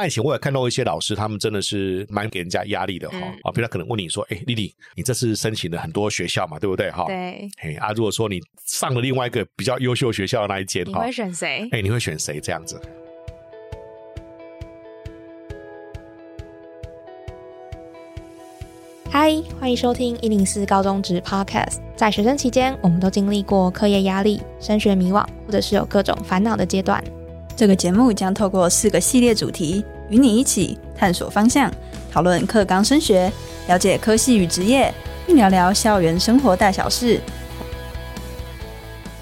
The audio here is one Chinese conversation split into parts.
那以前我也看到一些老师，他们真的是蛮给人家压力的哈、嗯啊，比如他可能问你说，哎，丽丽，你这次申请了很多学校嘛，对不对哈？。对，哎啊，如果说你上了另外一个比较优秀学校的那一间你会，选谁？哎，你会选谁这样子？嗨，欢迎收听一零四高中职 Podcast。在学生期间，我们都经历过课业压力、升学迷惘，或者是有各种烦恼的阶段。这个节目将透过四个系列主题，与你一起探索方向，讨论课纲升学，了解科系与职业，并聊聊校园生活大小事。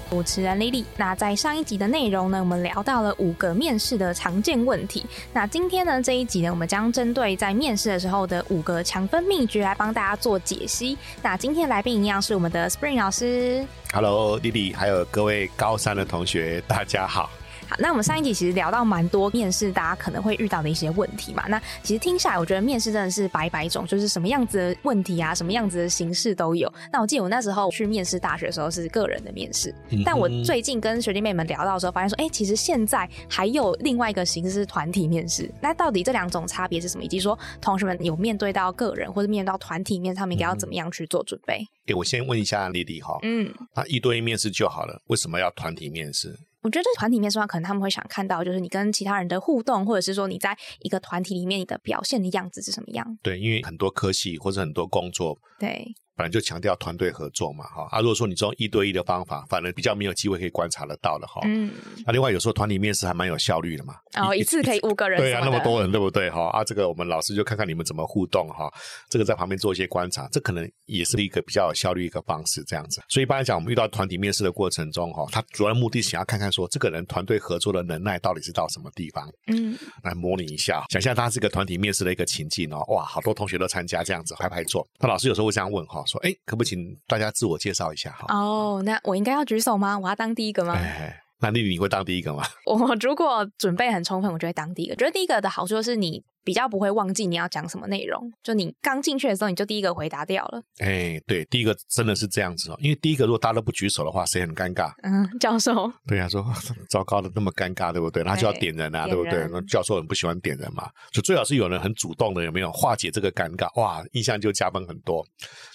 主持人 Lily。那在上一集的内容呢，我们聊到了五个面试的常见问题。那今天呢这一集呢，我们将针对在面试的时候的五个强分秘诀来帮大家做解析。那今天来宾一样是我们的 Spring 老师。Hello，Lily，，还有各位高三的同学，大家好。好，那我们上一集其实聊到蛮多面试大家可能会遇到的一些问题嘛。那其实听下来，我觉得面试真的是百百种，就是什么样子的问题啊，什么样子的形式都有。那我记得我那时候去面试大学的时候是个人的面试，但我最近跟学弟妹们聊到的时候，发现说，哎、其实现在还有另外一个形式是团体面试。那到底这两种差别是什么？以及说同学们有面对到个人或者面对到团体面，他们应该要怎么样去做准备？哎，我先问一下丽丽哈，嗯，那一对一面试就好了，为什么要团体面试？我觉得团体面试的话，可能他们会想看到就是你跟其他人的互动，或者是说你在一个团体里面你的表现的样子是什么样。对，因为很多科系或者很多工作对，本来就强调团队合作嘛，哈啊，如果说你这种一对一的方法，反而比较没有机会可以观察得到的哈。嗯，那另外有时候团体面试还蛮有效率的嘛，哦一次可以五个人，对啊，那么多人对不对哈？啊，这个我们老师就看看你们怎么互动哈，这个在旁边做一些观察，这可能也是一个比较有效率一个方式这样子。所以一般来讲，我们遇到团体面试的过程中哈，他主要目的想要看看说这个人团队合作的能耐到底是到什么地方，嗯，来模拟一下，想象他是个团体面试的一个情境哦，哇，好多同学都参加这样子排排坐。那老师有时候会这样问哈，说，哎，可不请大家自我介绍一下哈？哦，那我应该要举手吗？我要当第一个吗？哎，那丽丽你会当第一个吗？我如果准备很充分，我就会当第一个。觉得第一个的好处就是你比较不会忘记你要讲什么内容，就你刚进去的时候你就第一个回答掉了。哎，对，第一个真的是这样子哦，因为第一个如果大家都不举手的话，谁很尴尬？嗯，教授，对呀、说 糟糕的那么尴尬，对不对？他就要点人啊，点对不对？那教授很不喜欢点人嘛，就最好是有人很主动的，有没有化解这个尴尬？哇，印象就加分很多。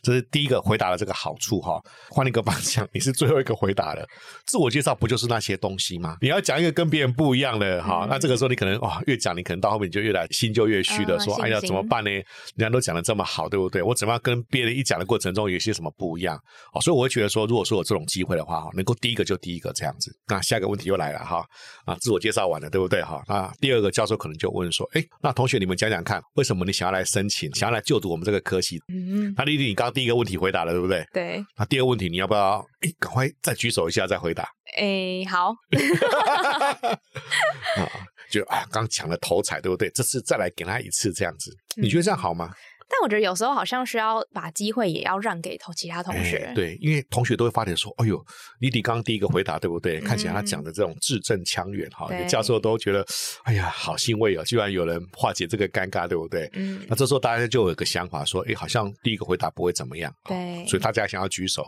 这是第一个回答的这个好处哈。换一个方向，你是最后一个回答的，自我介绍不就是那些东西吗？你要讲一个跟别人不一样的哈，嗯那这个时候你可能哇，越讲你可能到后面你就越来心就越虚的，嗯说哎呀怎么办呢？人家都讲的这么好，对不对？我怎么样跟别人一讲的过程中有些什么不一样？哦，所以我会觉得说，如果说有这种机会的话，哈，能够第一个就第一个这样子。那下一个问题又来了哈，啊，自我介绍完了，对不对哈？那第二个教授可能就问说，哎，那同学你们讲讲看，为什么你想要来申请，想要来就读我们这个科系？嗯，那丽丽，你刚刚第一个问题回答了，对不对？对，那第二个问题你要不要，哎，赶快再举手一下再回答？哎，好，啊，就啊，刚抢了头彩，对不对？这次再来给他一次这样子，你觉得这样好吗？但我觉得有时候好像需要把机会也要让给同其他同学。哎，对，因为同学都会发点说，哎呦，丽丽刚刚第一个回答对不对？看起来他讲的这种字正腔圆哈，教授都觉得，哎呀，好欣慰哦，居然有人化解这个尴尬，对不对？嗯，那这时候大家就有一个想法说，哎，好像第一个回答不会怎么样，哦对所以大家想要举手。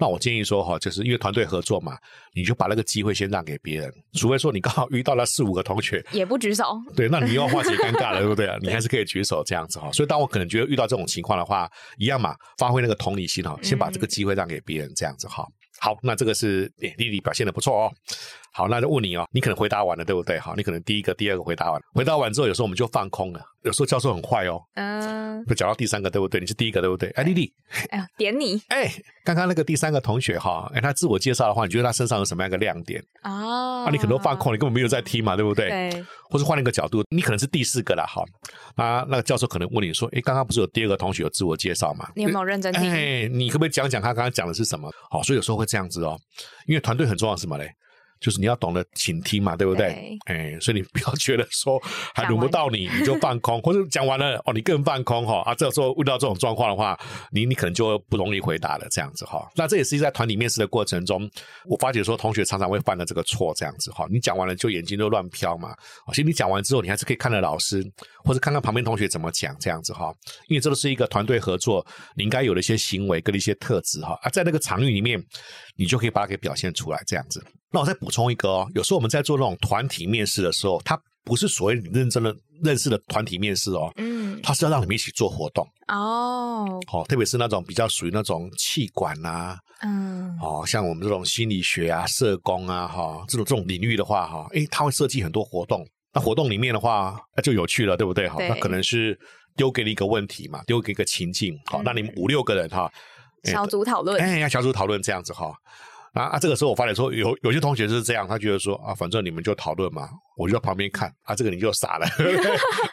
那我建议说哈，就是因为团队合作嘛，你就把那个机会先让给别人，除非说你刚好遇到了四五个同学，也不举手。对，那你又要化解尴尬了，对不对？你还是可以举手这样子哈。所以，当我可能觉得遇到这种情况的话，一样嘛，发挥那个同理心哈，先把这个机会让给别人这样子哈。好，那这个是诶丽丽表现的不错哦。好，那就问你哦，你可能回答完了，对不对？好，你可能第一个、第二个回答完，回答完之后，有时候我们就放空了。有时候教授很坏哦，嗯，就讲到第三个，对不对？你是第一个，对不对？哎，丽丽，哎呀，点你哎，刚刚那个第三个同学哈，哎，他自我介绍的话，你觉得他身上有什么样一个亮点？哦，啊，你可能都放空，你根本没有在听嘛，对不对？对，或是换一个角度，你可能是第四个了哈。啊，那个教授可能问你说：“哎，刚刚不是有第二个同学有自我介绍吗？你有没有认真听？哎，你可不可以讲讲他刚刚讲的是什么？好，所以有时候会这样子哦，因为团队很重要是什么嘞？就是你要懂得倾听嘛，对不对？哎，所以你不要觉得说还轮不到你，你就放空，或者讲完了哦，你更放空哈、啊。这时候遇到这种状况的话，你你可能就不容易回答了，这样子哈、那这也是在团体面试的过程中，我发觉说同学常常会犯的这个错，这样子哈、你讲完了就眼睛就乱飘嘛，其实你讲完之后，你还是可以看着老师，或者看看旁边同学怎么讲，这样子哈、因为这都是一个团队合作，你应该有的一些行为跟一些特质哈、啊，在那个场域里面，你就可以把它给表现出来，这样子。那我再补充一个哦，有时候我们在做那种团体面试的时候，它不是所谓你认真的认识的团体面试哦，嗯，它是要让你们一起做活动哦，好，特别是那种比较属于那种气管啊，嗯，哦，像我们这种心理学啊、社工啊，哈，这种这种领域的话，哈，诶，他会设计很多活动。那活动里面的话，那就有趣了，对不对？哈，那可能是丢给你一个问题嘛，丢给一个情境，好，那你们五六个人哈，小组讨论，哎，要小组讨论这样子哈。啊啊！这个时候我发现说，有有些同学是这样，他觉得说啊，反正你们就讨论嘛，我就在旁边看啊，这个你就傻了。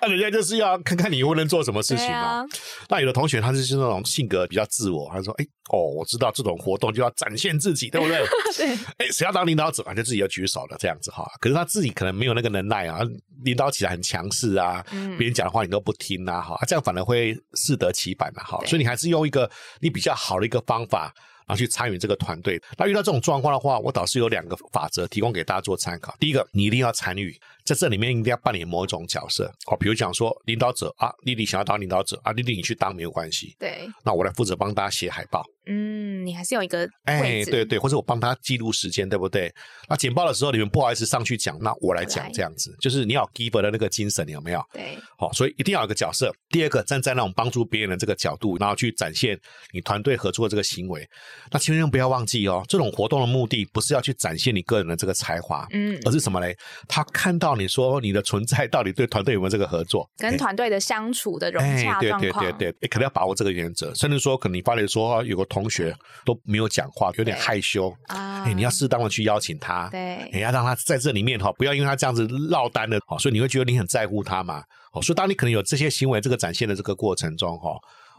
那 人家就是要看看你又能做什么事情嘛。那有的同学他是那种性格比较自我，他说：“哎哦，我知道这种活动就要展现自己，对不对？” 对。哎，谁要当领导者，就自己要举手了，这样子哈。可是他自己可能没有那个能耐啊，领导起来很强势啊，别人讲的话你都不听啊，哈，这样反而会适得其反的哈。所以你还是用一个你比较好的一个方法。然后去参与这个团队。那遇到这种状况的话，我倒是有两个法则提供给大家做参考。第一个，你一定要参与。在这里面一定要扮演某一种角色，哦，比如讲说领导者啊，丽丽想要当领导者啊，丽丽你去当没有关系，对，那我来负责帮大家写海报，嗯，你还是有一个哎，对对，或者我帮他记录时间，对不对？那简报的时候你们不好意思上去讲，那我来讲这样子，就是你要 give 的那个精神，有没有？对，好，所以一定要有个角色。第二个，站在那种帮助别人的这个角度，然后去展现你团队合作这个行为。那千万不要忘记哦，这种活动的目的不是要去展现你个人的这个才华，嗯，而是什么嘞？他看到你说你的。存在到底对团队有没有这个合作，跟团队的相处的融洽状况？对对对对，可能要把握这个原则。甚至说，可能你发现说有个同学都没有讲话，有点害羞啊，哎，你要适当的去邀请他，对，你要让他在这里面哈，不要因为他这样子落单的哦，所以你会觉得你很在乎他嘛，哦，所以当你可能有这些行为，这个展现的这个过程中哈。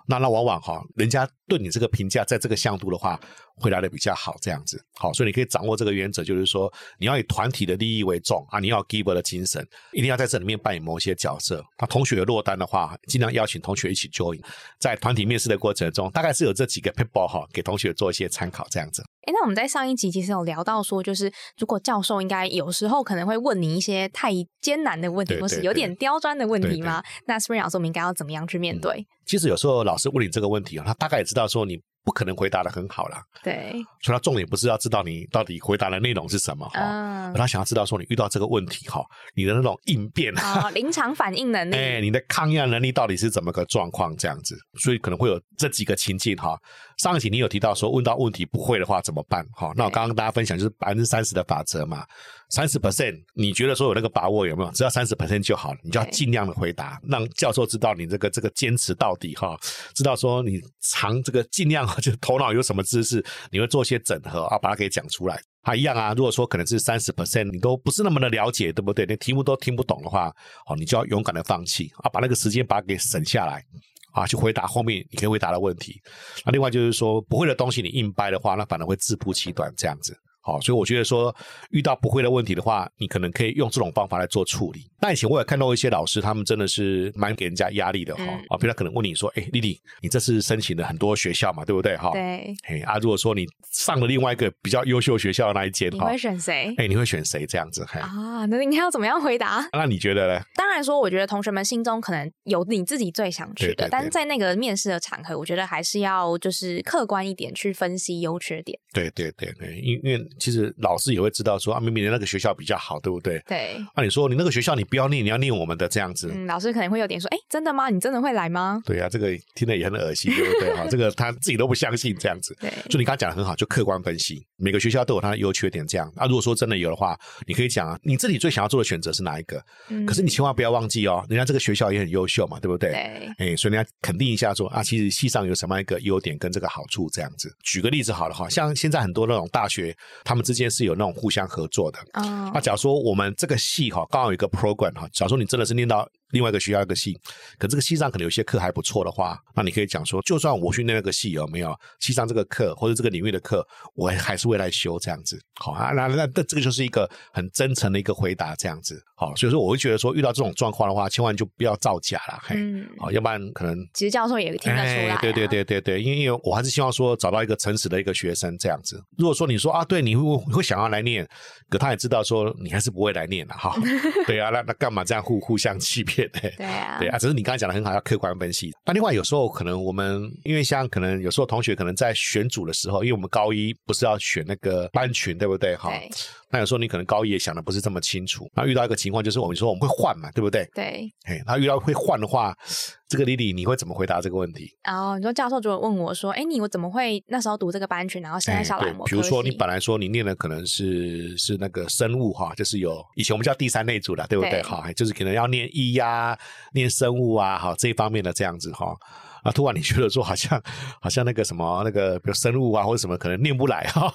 那那往往哈，人家对你这个评价，在这个向度的话，会来的比较好，这样子。好，所以你可以掌握这个原则，就是说你要以团体的利益为重啊，你要 give 的精神，一定要在这里面扮演某些角色。那同学落单的话，尽量邀请同学一起 join，在团体面试的过程中，大概是有这几个 people 哈，给同学做一些参考，这样子。哎，那我们在上一集其实有聊到说，就是如果教授应该有时候可能会问你一些太艰难的问题，或是有点刁钻的问题吗？那 Spring 老师，我们应该要怎么样去面对？其实有时候老师问你这个问题啊，他大概也知道说你。不可能回答的很好啦。对，所以他重点不是要知道你到底回答的内容是什么哈，他想要知道说你遇到这个问题哈，你的那种应变啊，临场反应能力，哎，你的抗压能力到底是怎么个状况这样子，所以可能会有这几个情境哈。上一期你有提到说问到问题不会的话怎么办哈？那我刚刚跟大家分享就是百分之三十的法则嘛。三十 percent，你觉得说有那个把握有没有？只要三十 percent 就好了，你就要尽量的回答，让教授知道你这个这个坚持到底哈，知道说你藏这个尽量 就头脑有什么知识，你会做一些整合啊，把它给讲出来。啊，一样啊。如果说可能是三十 percent，你都不是那么的了解，对不对？连题目都听不懂的话，哦，你就要勇敢的放弃啊，把那个时间把它给省下来啊，去回答后面你可以回答的问题。那另外就是说不会的东西你硬掰的话，那反而会自曝其短这样子。好，所以我觉得说遇到不会的问题的话，你可能可以用这种方法来做处理。那以前我也看到一些老师，他们真的是蛮给人家压力的哈。啊，比如他可能问你说：“哎，丽丽，你这次申请了很多学校嘛，对不对？哈，对。哎啊，如果说你上了另外一个比较优秀学校的那一间，你会选谁？哎，你会选谁？这样子？啊，那你要怎么样回答？那你觉得呢？当然说，我觉得同学们心中可能有你自己最想去的，但是在那个面试的场合，我觉得还是要就是客观一点去分析优缺点。对对对对，因因为其实老师。也会知道说啊，明明的那个学校比较好，对不对？对。那你说你那个学校你不要念，你要念我们的这样子。嗯，老师可能会有点说，哎，真的吗？你真的会来吗？对啊，这个听得也很恶心，对不对？哈，这个他自己都不相信这样子。对。就你刚刚讲的很好，就客观分析每个学校都有它的优缺点，这样。啊，如果说真的有的话，你可以讲啊，你自己最想要做的选择是哪一个？嗯。可是你千万不要忘记哦，人家这个学校也很优秀嘛，对不对？对。哎，所以人家肯定一下说啊，其实系上有什么样一个优点跟这个好处这样子。举个例子好了哈，像现在很多那种大学，他们之间是有那种互相合作。的啊，那假如说我们这个系哈，刚好有一个管哈，假如说你真的是念到。另外一个学校一个系，可这个系上可能有些课还不错的话，那你可以讲说，就算我去那个系有没有系上这个课或者这个领域的课，我还是会来修这样子。好啊，那那那这个就是一个很真诚的一个回答，这样子。好，所以说我会觉得说，遇到这种状况的话，千万就不要造假了。嘿，好，要不然可能其实教授也听得出来。对对对对对，因为因为我还是希望说找到一个诚实的一个学生这样子。如果说你说啊，对，你会会想要来念，可他也知道说你还是不会来念的哈。对啊，那那干嘛这样互互相欺骗呢？对啊。对啊，只是你刚才讲的很好，要客观分析。那另外有时候可能我们因为像可能有时候同学可能在选组的时候，因为我们高一不是要选那个班群，对不对？哈。那有时候你可能高一也想的不是这么清楚，那遇到一个情况就是我们说我们会换嘛，对不对？对。哎，那遇到会换的话，这个丽丽你会怎么回答这个问题？哦，你说教授如果问我说，哎，你我怎么会那时候读这个班群，然后现在小来模？比如说你本来说你念的可能是是那个生物哈，就是有以前我们叫第三类组的，对不对？哈，就是可能要念医呀、念生物啊，哈这一方面的这样子哈。啊，突然你觉得说好像好像那个什么那个，比如生物啊或者什么可能念不来哈，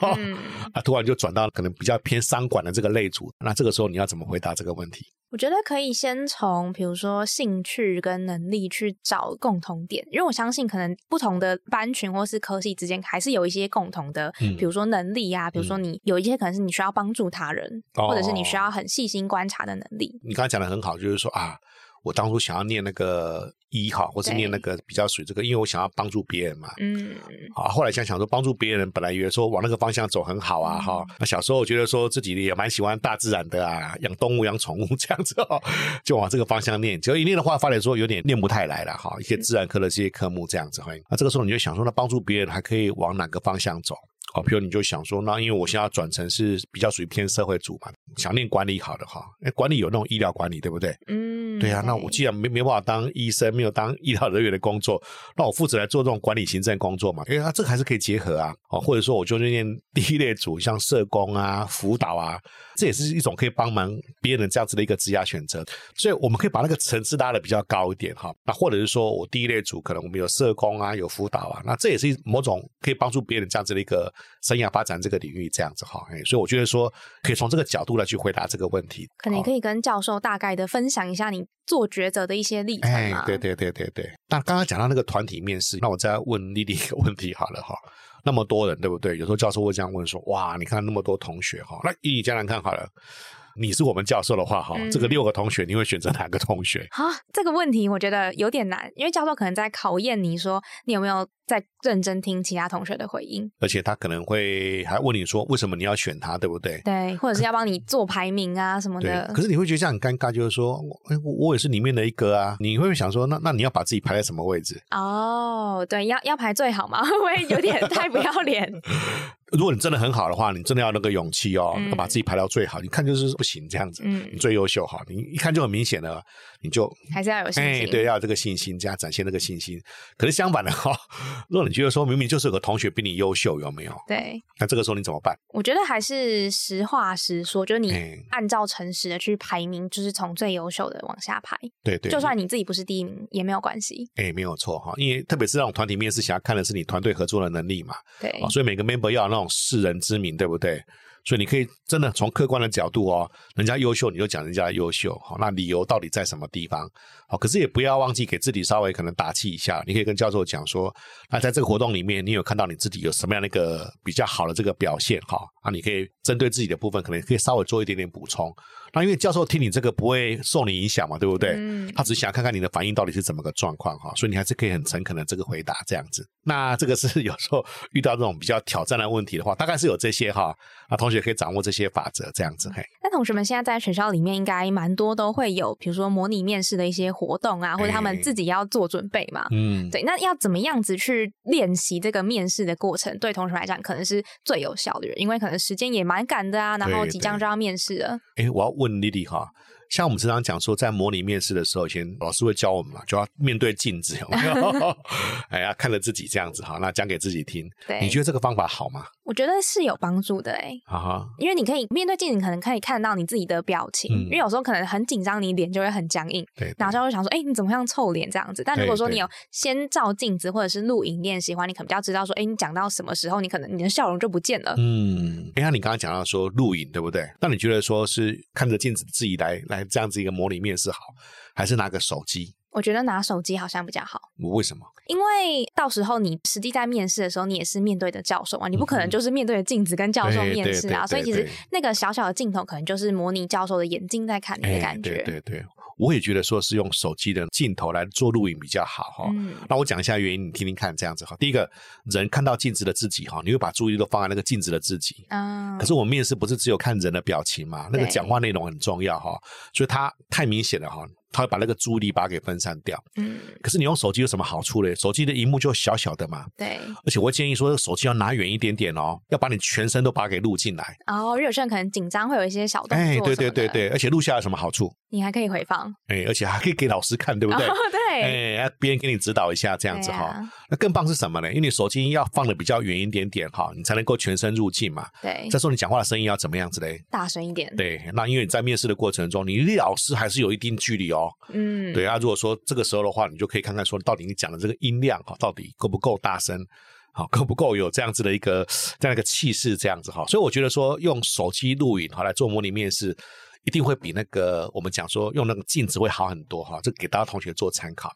啊，突然就转到可能比较偏商管的这个类组，那这个时候你要怎么回答这个问题？我觉得可以先从比如说兴趣跟能力去找共同点，因为我相信可能不同的班群或是科系之间还是有一些共同的，比如说能力啊，比如说你有一些可能是你需要帮助他人，或者是你需要很细心观察的能力。你刚才讲的很好，就是说啊。我当初想要念那个医哈，或是念那个比较属于这个，因为我想要帮助别人嘛。嗯。啊，后来想想说，帮助别人本来以为说往那个方向走很好啊，哈。那小时候我觉得说自己也蛮喜欢大自然的啊，养动物、养宠物 这样子哦，就往这个方向念。结果一念的话，发现说有点念不太来了哈。一些自然科的这些科目这样子，哈。那这个时候你就想说，那帮助别人还可以往哪个方向走？哦，比如你就想说，那因为我现在转成是比较属于偏社会组嘛，想念管理好的哈，哎，管理有那种医疗管理，对不对？嗯，对啊。那我既然没没办法当医生，没有当医疗人员的工作，那我负责来做这种管理行政工作嘛？哎，那这个还是可以结合啊。哦，或者说我就念第一类组，像社工啊、辅导啊，这也是一种可以帮忙别人这样子的一个职业选择。所以我们可以把那个层次拉的比较高一点哈。那或者是说我第一类组可能我们有社工啊，有辅导啊，那这也是某种可以帮助别人这样子的一个。生涯发展这个领域这样子哈，哎，所以我觉得说可以从这个角度来去回答这个问题。可能可以跟教授大概的分享一下你做抉择的一些例子哎，对对对对对。那刚刚讲到那个团体面试，那我再问丽丽一个问题好了哈。那么多人对不对？有时候教授会这样问说：哇，你看那么多同学哈，那以你这样来看好了。你是我们教授的话，哈，这个六个同学，你会选择哪个同学？啊，这个问题我觉得有点难，因为教授可能在考验你说你有没有在认真听其他同学的回应，而且他可能会还问你说为什么你要选他，对不对？对，或者是要帮你做排名啊什么的。可是你会觉得这样很尴尬，就是说，哎，我也是里面的一个啊，你会想说，那那你要把自己排在什么位置？哦，对，要要排最好吗？会不会有点太不要脸？如果你真的很好的话，你真的要那个勇气哦，要把自己排到最好。你看就是不行这样子，你最优秀哈，你一看就很明显的。你就还是要有信心，对，要有这个信心，这样展现那个信心。可是相反的哈，如果你觉得说明明就是有个同学比你优秀，有没有？对，那这个时候你怎么办？我觉得还是实话实说，就是你按照诚实的去排名，就是从最优秀的往下排。对对，就算你自己不是第一名也没有关系。哎，没有错哈，因为特别是那种团体面试，想要看的是你团队合作的能力嘛。对，所以每个 member 要有那种世人之名，对不对？所以你可以真的从客观的角度哦，人家优秀你就讲人家优秀，好，那理由到底在什么地方？好，可是也不要忘记给自己稍微可能打气一下。你可以跟教授讲说，那在这个活动里面，你有看到你自己有什么样的一个比较好的这个表现？哈，那，你可以针对自己的部分，可能可以稍微做一点点补充。那因为教授听你这个不会受你影响嘛，对不对？嗯。他只想看看你的反应到底是怎么个状况哈，所以你还是可以很诚恳的这个回答这样子。那这个是有时候遇到这种比较挑战的问题的话，大概是有这些哈。啊，同学可以掌握这些法则这样子嘿。那同学们现在在学校里面应该蛮多都会有，比如说模拟面试的一些活动啊，或者他们自己要做准备嘛。嗯。对，那要怎么样子去练习这个面试的过程？对同学来讲，可能是最有效的，因为可能时间也蛮赶的啊，然后即将就要面试了。哎，我要问丽丽哈。像我们经常讲说，在模拟面试的时候，以前老师会教我们嘛，就要面对镜子，有没有？哎呀，看着自己这样子哈，那讲给自己听。你觉得这个方法好吗？我觉得是有帮助的哎。啊因为你可以面对镜子，可能可以看到你自己的表情。因为有时候可能很紧张，你脸就会很僵硬。对。然后就会想说，哎，你怎么像臭脸这样子？但如果说你有先照镜子，或者是录影练习的话，你可能比较知道说，哎，你讲到什么时候，你可能你的笑容就不见了。嗯。哎，你刚刚讲到说录影，对不对？那你觉得说是看着镜子自己来来这样子一个模拟？面试好，还是拿个手机？我觉得拿手机好像比较好。我为什么？因为到时候你实际在面试的时候，你也是面对着教授啊，你不可能就是面对着镜子跟教授面试啊。所以其实那个小小的镜头，可能就是模拟教授的眼睛在看你的感觉。对对。我也觉得说是用手机的镜头来做录影比较好哈。那我讲一下原因，你听听看，这样子哈。第一个人看到镜子的自己哈，你会把注意力都放在那个镜子的自己。啊。可是我面试不是只有看人的表情嘛？那个讲话内容很重要哈。所以它太明显了哈。它会把那个注意力把它给分散掉。嗯，可是你用手机有什么好处嘞？手机的荧幕就小小的嘛。对。而且我建议说，手机要拿远一点点哦，要把你全身都把它给录进来。哦，有些人可能紧张，会有一些小动作。哎，对对对对，而且录下来什么好处？你还可以回放。哎，而且还可以给老师看，对不对？对。哎，别人给你指导一下，这样子哈。那更棒是什么呢？因为你手机要放的比较远一点点哈，你才能够全身入境嘛。对。再说你讲话的声音要怎么样子嘞？大声一点。对。那因为你在面试的过程中，你离老师还是有一定距离哦。嗯。对啊，如果说这个时候的话，你就可以看看说，到底你讲的这个音量哈，到底够不够大声？好，够不够有这样子的一个这样一个气势？这样子哈。所以我觉得说，用手机录影哈来做模拟面试，一定会比那个我们讲说用那个镜子会好很多哈。这给大家同学做参考。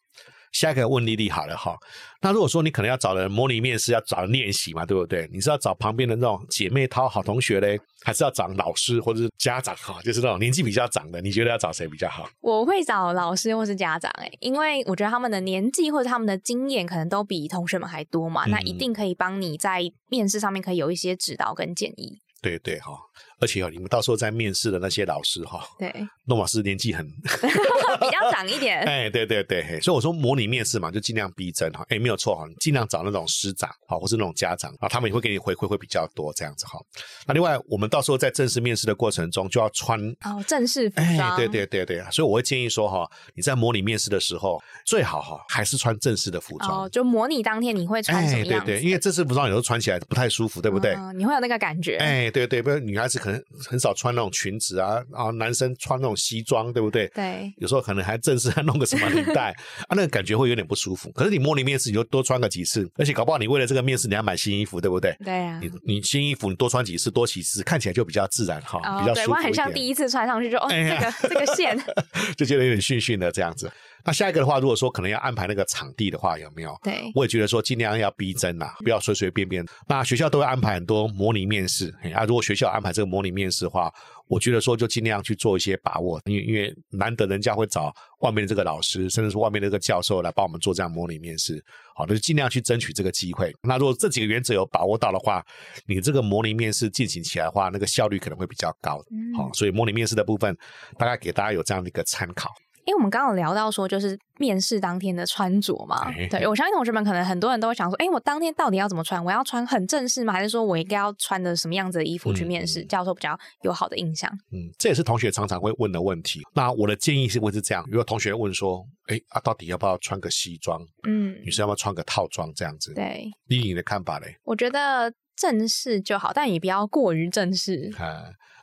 下一个问丽丽好了哈，那如果说你可能要找人模拟面试，要找人练习嘛，对不对？你是要找旁边的那种姐妹淘好同学嘞，还是要找老师或者是家长哈？就是那种年纪比较长的，你觉得要找谁比较好？我会找老师或是家长哎，因为我觉得他们的年纪或者他们的经验可能都比同学们还多嘛，那一定可以帮你在面试上面可以有一些指导跟建议。对对哈。而且哦，你们到时候在面试的那些老师哈，对，诺瓦斯年纪很 比较长一点，哎，对对对，所以我说模拟面试嘛，就尽量逼真哈，哎，没有错哈，你尽量找那种师长啊，或是那种家长啊，他们也会给你回馈会比较多这样子哈。那另外，我们到时候在正式面试的过程中就要穿哦正式服装，对对对对，所以我会建议说哈，你在模拟面试的时候最好哈还是穿正式的服装，哦就模拟当天你会穿什么样？对对，因为正式服装有时候穿起来不太舒服，对不对？你会有那个感觉，哎，对对，不是女孩子可能很少穿。那种裙子啊，然后男生穿那种西装，对不对？对，有时候可能还正式还弄个什么领带 啊，那个感觉会有点不舒服。可是你模拟面试，你就多穿个几次，而且搞不好你为了这个面试，你要买新衣服，对不对？对啊，你你新衣服你多穿几次，多几次，看起来就比较自然哈，比较舒服很像第一次穿上去就哦，这个 这个线 就觉得有点逊逊的这样子。那下一个的话，如果说可能要安排那个场地的话，有没有？对，我也觉得说尽量要逼真呐，不要随随便便。那学校都会安排很多模拟面试啊，如果学校安排这个模拟面试的话，我觉得说就尽量去做一些把握，因为因为难得人家会找外面的这个老师，甚至是外面的这个教授来帮我们做这样模拟面试，好，那就尽量去争取这个机会。那如果这几个原则有把握到的话，你这个模拟面试进行起来的话，那个效率可能会比较高。好，所以模拟面试的部分，大概给大家有这样的一个参考。因为我们刚刚聊到说，就是面试当天的穿着嘛，对我相信同学们可能很多人都会想说，哎，我当天到底要怎么穿？我要穿很正式吗？还是说我应该要穿的什么样子的衣服去面试，教授比较有好的印象？嗯，这也是同学常常会问的问题。那我的建议是会是这样：如果同学问说，哎啊，到底要不要穿个西装？嗯，女生要不要穿个套装这样子？对，依你的看法嘞？我觉得正式就好，但也不要过于正式。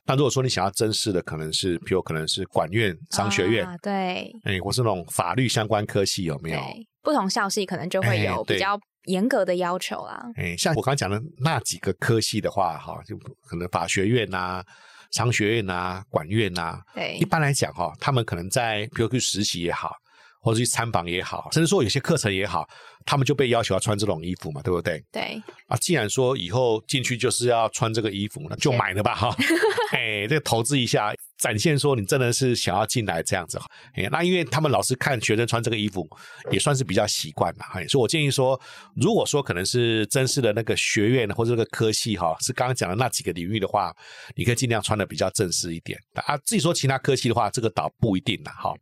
那如果说你想要正式的，可能是，比如可能是管院、商学院，对，哎，或是那种法律相关科系，有没有？不同校系可能就会有比较严格的要求啦。哎，像我刚刚讲的那几个科系的话，哈，就可能法学院呐、商学院呐、管院呐，对，一般来讲哈，他们可能在比如去实习也好。或者去参访也好，甚至说有些课程也好，他们就被要求要穿这种衣服嘛，对不对？对。啊，既然说以后进去就是要穿这个衣服，那就买了吧，哈。哎，这个投资一下，展现说你真的是想要进来这样子。哎，那因为他们老师看学生穿这个衣服，也算是比较习惯了。所以我建议说，如果说可能是真实的那个学院或者这个科系哈，是刚刚讲的那几个领域的话，你可以尽量穿的比较正式一点。啊，自己说其他科系的话，这个倒不一定了，哈。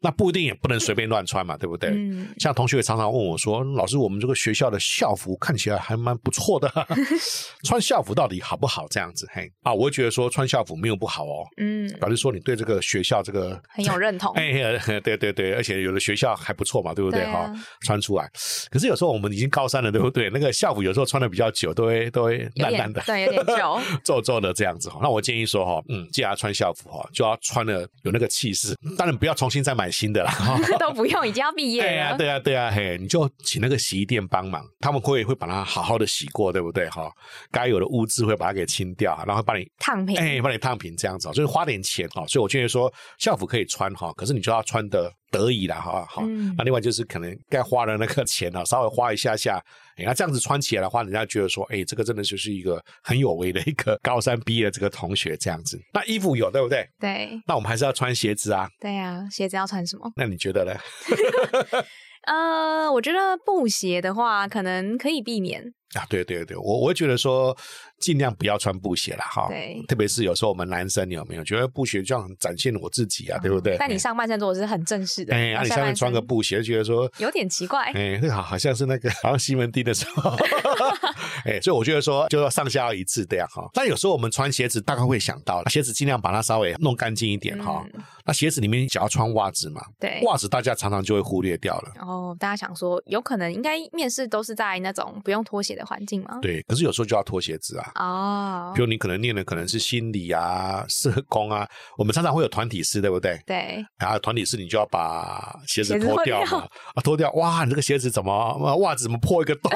那不一定也不能随便乱穿嘛，对不对？像同学也常常问我说：“老师，我们这个学校的校服看起来还蛮不错的，穿校服到底好不好？”这样子，嘿啊，我会觉得说穿校服没有不好哦。嗯，表示说你对这个学校这个 很有认同。哎，对对对，而且有的学校还不错嘛，对不对？哈，穿出来。可是有时候我们已经高三了，对不对？那个校服有时候穿的比较久，都会都会烂烂的，对，有点皱 皱皱的这样子。那我建议说哈，嗯，既然穿校服哈，就要穿的有那个气势。当然不要重新再买。新的啦，都不用，已经要毕业了。对啊，对啊，对啊，嘿，你就请那个洗衣店帮忙，他们会会把它好好的洗过，对不对？哈，该有的污渍会把它给清掉，然后帮你烫平，哎，帮你烫平这样子，就是花点钱哈。所以我建议说，校服可以穿哈，可是你就要穿的。得意了哈，好，那另外就是可能该花的那个钱呢，稍微花一下下，哎，看这样子穿起来的话，人家觉得说，哎，这个真的就是一个很有为的一个高三毕业的这个同学这样子。那衣服有对不对？对。那我们还是要穿鞋子啊。对呀，鞋子要穿什么？那你觉得呢？呃，我觉得布鞋的话，可能可以避免。啊，对对对，我我会觉得说。尽量不要穿布鞋了哈，对，特别是有时候我们男生有没有觉得布鞋这样展现我自己啊，对不对？但你上半身做的是很正式的，哎，你下面穿个布鞋，觉得说有点奇怪，哎，好好像是那个好像西门町的时候，哎，所以我觉得说就要上下要一致这样哈。但有时候我们穿鞋子大概会想到，鞋子尽量把它稍微弄干净一点哈。那鞋子里面想要穿袜子嘛？对，袜子大家常常就会忽略掉了。哦，大家想说有可能应该面试都是在那种不用脱鞋的环境吗？对，可是有时候就要脱鞋子啊。哦。比如你可能念的可能是心理啊、社工啊，我们常常会有团体师，对不对？对。然后团体师你就要把鞋子脱掉嘛，啊，脱掉，哇，你这个鞋子怎么袜子怎么破一个洞，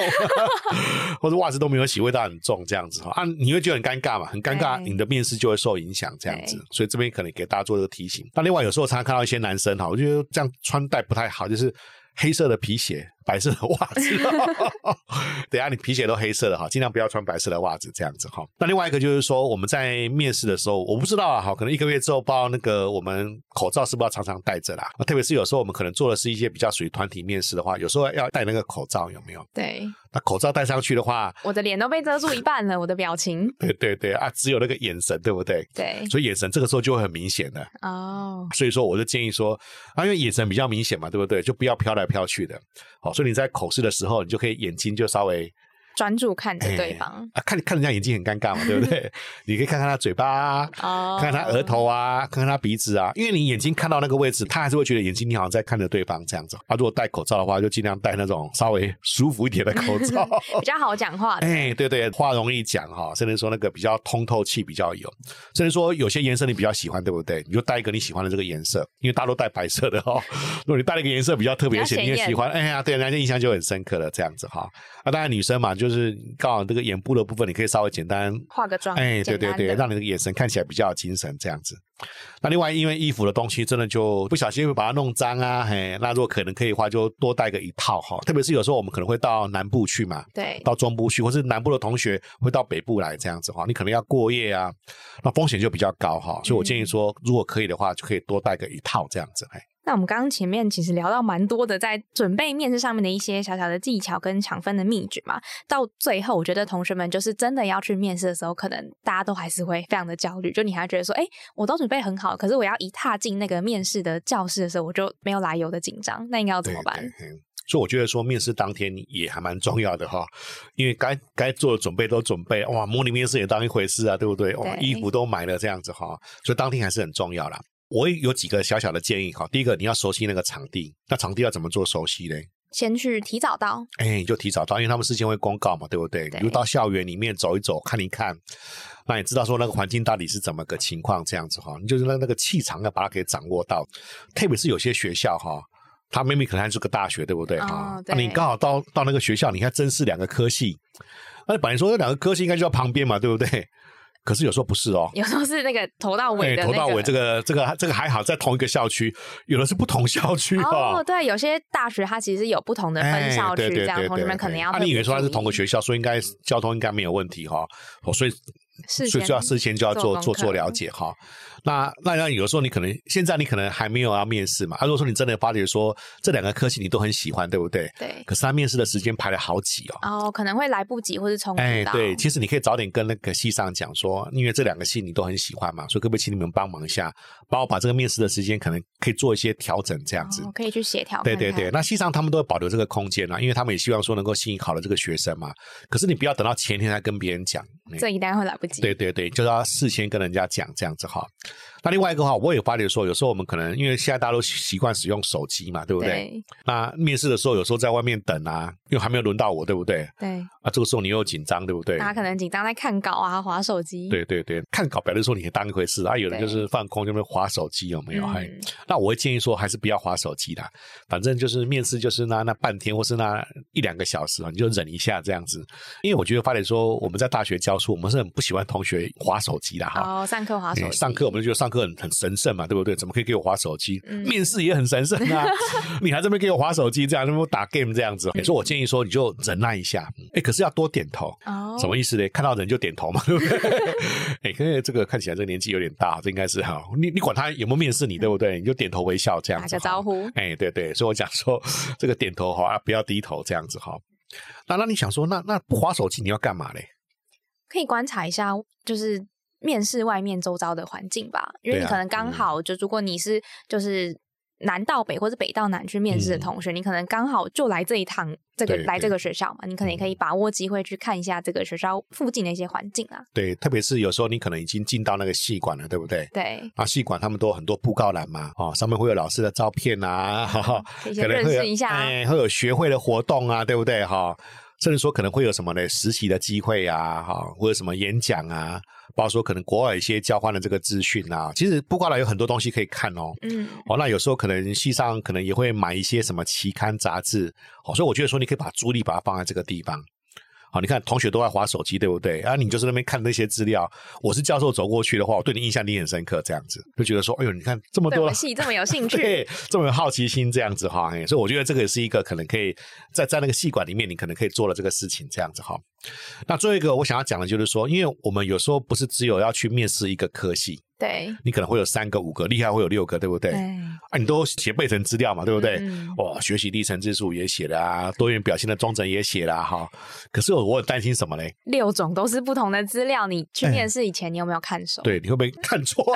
或者袜子都没有洗，味道很重，这样子哈，啊，你会觉得很尴尬嘛？很尴尬，你的面试就会受影响，这样子。所以这边可能给大家做这个提醒。那另外有时候常常看到一些男生哈，我觉得这样穿戴不太好，就是黑色的皮鞋。白色的袜子，等下你皮鞋都黑色的哈，尽量不要穿白色的袜子这样子哈。那另外一个就是说，我们在面试的时候，我不知道啊，哈，可能一个月之后，包那个我们口罩是不是要常常戴着啦？特别是有时候我们可能做的是一些比较属于团体面试的话，有时候要戴那个口罩，有没有？对。那口罩戴上去的话，我的脸都被遮住一半了，我的表情。对对对啊，只有那个眼神，对不对？对。所以眼神这个时候就会很明显的哦。所以说，我就建议说，啊，因为眼神比较明显嘛，对不对？就不要飘来飘去的。好，所以你在口试的时候，你就可以眼睛就稍微。专注看着对方啊，看看人家眼睛很尴尬嘛，对不对？你可以看看他嘴巴，哦，看看他额头啊，看看他鼻子啊，因为你眼睛看到那个位置，他还是会觉得眼睛你好像在看着对方这样子。啊，如果戴口罩的话，就尽量戴那种稍微舒服一点的口罩，比较好讲话。哎，对对，话容易讲哈，甚至说那个比较通透气比较有，甚至说有些颜色你比较喜欢，对不对？你就戴一个你喜欢的这个颜色，因为大家都戴白色的哈。如果你戴了一个颜色比较特别显，你也喜欢，哎呀，对人家印象就很深刻了，这样子哈。啊，当然女生嘛，就是刚好这个眼部的部分，你可以稍微简单化个妆，哎，对对对，让你的眼神看起来比较有精神，这样子。那另外，因为衣服的东西真的就不小心会把它弄脏啊，嘿，那如果可能可以的话，就多带个一套哈。特别是有时候我们可能会到南部去嘛，对，到中部去，或是南部的同学会到北部来这样子哈，你可能要过夜啊，那风险就比较高哈。所以我建议说，如果可以的话，就可以多带个一套这样子，嘿。那我们刚刚前面其实聊到蛮多的，在准备面试上面的一些小小的技巧跟抢分的秘诀嘛。到最后，我觉得同学们就是真的要去面试的时候，可能大家都还是会非常的焦虑。就你还觉得说，哎，我都准备很好，可是我要一踏进那个面试的教室的时候，我就没有来由的紧张。那应该要怎么办？所以我觉得说，面试当天也还蛮重要的哈，因为该该做的准备都准备，哇，模拟面试也当一回事啊，对不对？哇，衣服都买了这样子哈，所以当天还是很重要啦。我也有几个小小的建议哈。第一个，你要熟悉那个场地。那场地要怎么做熟悉嘞？先去提早到。哎，就提早到，因为他们事先会公告嘛，对不对？对。如到校园里面走一走，看一看，那也知道说那个环境到底是怎么个情况？这样子哈，你就是让那个气场要把它给掌握到。特别是有些学校哈，它明明可能还是个大学，对不对？哈。那你刚好到到那个学校，你看真是两个科系，那本来说这两个科系应该就在旁边嘛，对不对？可是有时候不是哦，有时候是那个头到尾的，头到尾这个这个这个还好，在同一个校区，有的是不同校区哦。对，有些大学它其实有不同的分校区，这样同学们可能要。那你以为说它是同个学校，所以应该交通应该没有问题哈。哦，所以所以就要事先就要做做做了解哈。那那那有时候你可能现在你可能还没有要面试嘛？啊，如果说你真的发觉说这两个科系你都很喜欢，对不对？对。可是他面试的时间排了好挤哦。哦，可能会来不及或是冲突哎，对，其实你可以早点跟那个系上讲说，因为这两个系你都很喜欢嘛，所以可不可以请你们帮忙一下，帮我把这个面试的时间可能可以做一些调整，这样子。可以去协调。对对对，那系上他们都会保留这个空间啊，因为他们也希望说能够吸引好的这个学生嘛。可是你不要等到前天才跟别人讲，这一单会来不及。对对对，就要事先跟人家讲这样子哈。那另外一个话，我也发觉说，有时候我们可能因为现在大家都习惯使用手机嘛，对不对？那面试的时候，有时候在外面等啊，因为还没有轮到我，对不对？对。啊，这个时候你又紧张，对不对？大家可能紧张在看稿啊，划手机。对对对，看稿表示说你当一回事啊，有人就是放空，就会划手机，有没有？还那我会建议说，还是不要划手机的，反正就是面试就是那那半天或是那一两个小时啊，你就忍一下这样子。因为我觉得发觉说，我们在大学教书，我们是很不喜欢同学划手机的哈。哦，上课划手机。上课我们就上。课很很神圣嘛，对不对？怎么可以给我划手机？面试也很神圣啊，你还这边给我划手机，这样那么打 game 这样子？所以我建议说，你就忍耐一下。哎，可是要多点头哦。什么意思呢？看到人就点头嘛，对不对？哎，因为这个看起来这个年纪有点大，这应该是哈。你你管他有没有面试你，对不对？你就点头微笑这样子，打个招呼。哎，对对，所以我讲说这个点头哈，不要低头这样子哈。那那你想说，那那不划手机你要干嘛嘞？可以观察一下，就是面试外面周遭的环境吧，因为你可能刚好就如果你是就是南到北或者北到南去面试的同学，你可能刚好就来这一趟这个来这个学校嘛，你可能也可以把握机会去看一下这个学校附近的一些环境啊。对，特别是有时候你可能已经进到那个系馆了，对不对？对。啊，系馆他们都很多布告栏嘛，哦，上面会有老师的照片啊，可以认识一下，哎，会有学会的活动啊，对不对？哈。甚至说可能会有什么呢？实习的机会啊，哈，或者什么演讲啊，包括说可能国外一些交换的这个资讯啊，其实不挂了有很多东西可以看哦。嗯，哦，那有时候可能系上可能也会买一些什么期刊杂志，哦，所以我觉得说你可以把注意力把它放在这个地方。好，你看同学都在划手机，对不对？啊，你就是那边看那些资料。我是教授走过去的话，我对你印象你很深刻，这样子就觉得说，哎呦，你看这么多戏，这么有兴趣，对，这么有好奇心，这样子哈。所以我觉得这个也是一个可能可以在在那个戏馆里面，你可能可以做了这个事情，这样子哈。那最后一个我想要讲的就是说，因为我们有时候不是只有要去面试一个科系。对，你可能会有三个、五个，厉害会有六个，对不对？啊，你都写背成资料嘛，对不对？哇，学习历程之数也写了啊，多元表现的中整也写了哈。可是我我很担心什么嘞？六种都是不同的资料，你去面试以前，你有没有看熟？对，你会不会看错？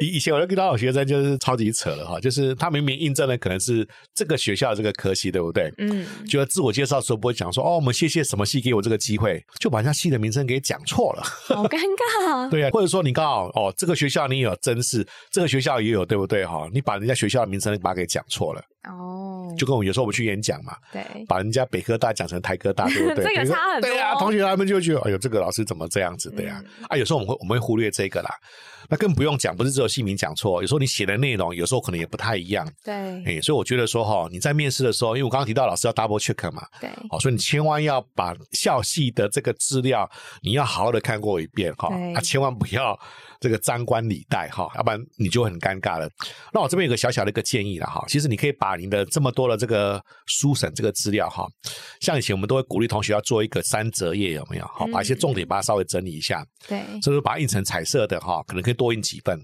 以以前我就跟到我学生就是超级扯了哈，就是他明明印证了可能是这个学校这个科系，对不对？嗯，就自我介绍时候不会讲说哦，我们谢谢什么系给我这个机会，就把人家系的名称给讲错了，好尴尬。对呀。或者说你刚好哦，这个学校你有真是，这个学校也有，对不对哈？你把人家学校的名称把它给讲错了哦，就跟我有时候我们去演讲嘛，对，把人家北科大讲成台科大，对不对？这个差很多。对呀，同学他们就觉得，哎呦，这个老师怎么这样子的呀？啊，有时候我们会我们会忽略这个啦。那更不用讲，不是只有姓名讲错，有时候你写的内容有时候可能也不太一样。对，哎，所以我觉得说哈，你在面试的时候，因为我刚刚提到老师要 double check 嘛，对，好，所以你千万要把校系的这个资料你要好好的看过一遍哈，啊，千万不要这个张冠李戴哈，要不然你就很尴尬了。那我这边有个小小的一个建议了哈，其实你可以把你的这么多的这个书审这个资料哈，像以前我们都会鼓励同学要做一个三折页，有没有？好，把一些重点把它稍微整理一下，对，就是把它印成彩色的哈，可能可以多印几份。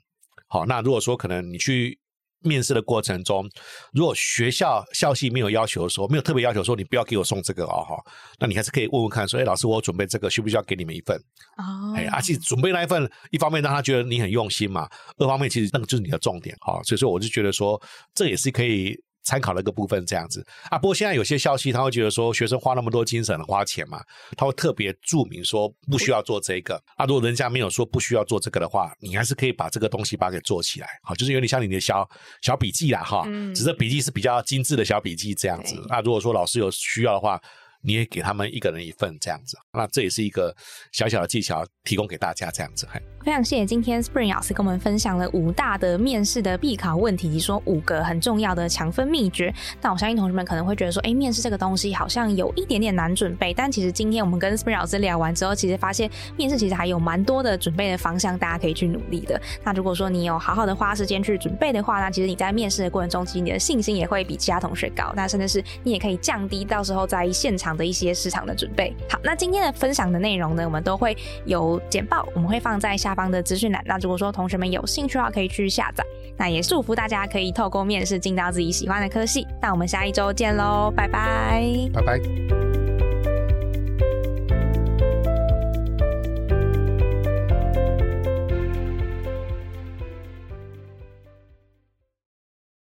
好，那如果说可能你去面试的过程中，如果学校校系没有要求说，没有特别要求说你不要给我送这个哦哈，那你还是可以问问看说，哎，老师我准备这个需不需要给你们一份？哦，哎，而且准备那一份，一方面让他觉得你很用心嘛，二方面其实那个就是你的重点哈，所以说我就觉得说这也是可以。参考了一个部分这样子啊，不过现在有些校系他会觉得说学生花那么多精神花钱嘛，他会特别注明说不需要做这个啊。如果人家没有说不需要做这个的话，你还是可以把这个东西把它给做起来，好，就是有点像你的小小笔记啦哈，只是笔记是比较精致的小笔记这样子。那如果说老师有需要的话。你也给他们一个人一份这样子，那这也是一个小小的技巧，提供给大家这样子。非常谢谢今天 Spring 老师跟我们分享了五大的面试的必考问题，以及说五个很重要的强分秘诀。那我相信同学们可能会觉得说，哎，面试这个东西好像有一点点难准备。但其实今天我们跟 Spring 老师聊完之后，其实发现面试其实还有蛮多的准备的方向，大家可以去努力的。那如果说你有好好的花时间去准备的话，那其实你在面试的过程中，其实你的信心也会比其他同学高。那甚至是你也可以降低到时候在现场的一些市场的准备。好，那今天的分享的内容呢，我们都会有简报，我们会放在下方的资讯栏。那如果说同学们有兴趣的话，可以去下载。那也祝福大家可以透过面试进到自己喜欢的科系。那我们下一周见喽，拜拜，拜拜。